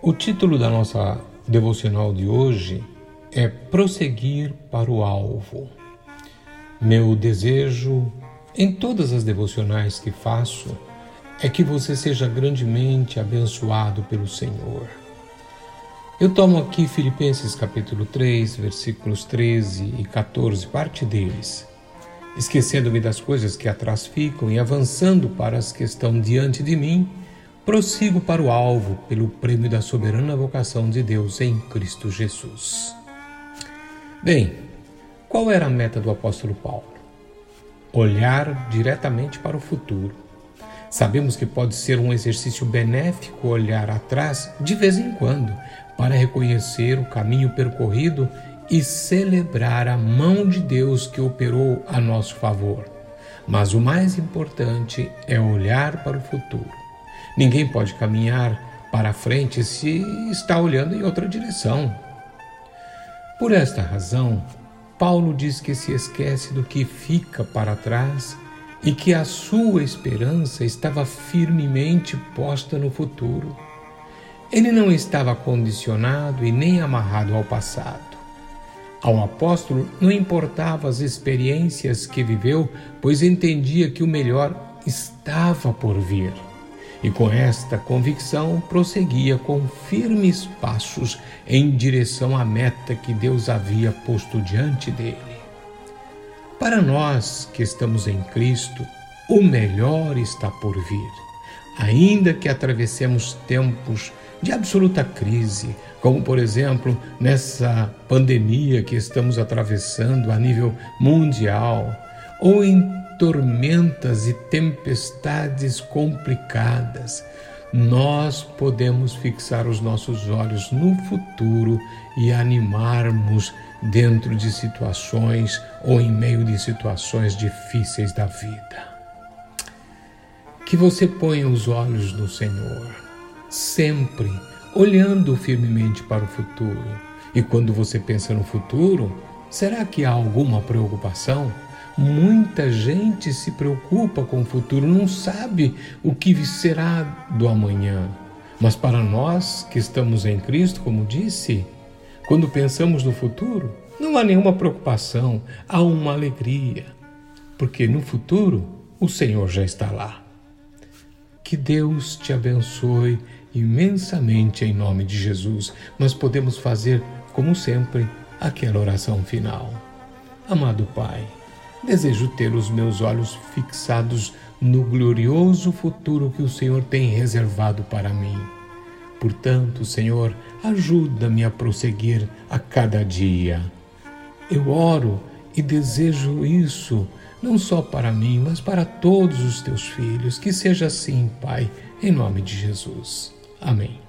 O título da nossa devocional de hoje é Prosseguir para o Alvo. Meu desejo em todas as devocionais que faço é que você seja grandemente abençoado pelo Senhor. Eu tomo aqui Filipenses capítulo 3, versículos 13 e 14, parte deles. Esquecendo-me das coisas que atrás ficam e avançando para as que estão diante de mim, prossigo para o alvo pelo prêmio da soberana vocação de Deus em Cristo Jesus. Bem, qual era a meta do apóstolo Paulo? Olhar diretamente para o futuro. Sabemos que pode ser um exercício benéfico olhar atrás de vez em quando para reconhecer o caminho percorrido e celebrar a mão de Deus que operou a nosso favor. Mas o mais importante é olhar para o futuro Ninguém pode caminhar para frente se está olhando em outra direção. Por esta razão, Paulo diz que se esquece do que fica para trás e que a sua esperança estava firmemente posta no futuro. Ele não estava condicionado e nem amarrado ao passado. Ao apóstolo não importava as experiências que viveu, pois entendia que o melhor estava por vir e com esta convicção prosseguia com firmes passos em direção à meta que Deus havia posto diante dele. Para nós que estamos em Cristo, o melhor está por vir. Ainda que atravessemos tempos de absoluta crise, como por exemplo nessa pandemia que estamos atravessando a nível mundial, ou em tormentas e tempestades complicadas, nós podemos fixar os nossos olhos no futuro e animarmos dentro de situações ou em meio de situações difíceis da vida. Que você ponha os olhos no Senhor, sempre olhando firmemente para o futuro. E quando você pensa no futuro, será que há alguma preocupação? Muita gente se preocupa com o futuro, não sabe o que será do amanhã. Mas para nós que estamos em Cristo, como disse, quando pensamos no futuro, não há nenhuma preocupação, há uma alegria, porque no futuro o Senhor já está lá. Que Deus te abençoe imensamente em nome de Jesus. Nós podemos fazer, como sempre, aquela oração final. Amado Pai, Desejo ter os meus olhos fixados no glorioso futuro que o Senhor tem reservado para mim. Portanto, Senhor, ajuda-me a prosseguir a cada dia. Eu oro e desejo isso, não só para mim, mas para todos os teus filhos. Que seja assim, Pai, em nome de Jesus. Amém.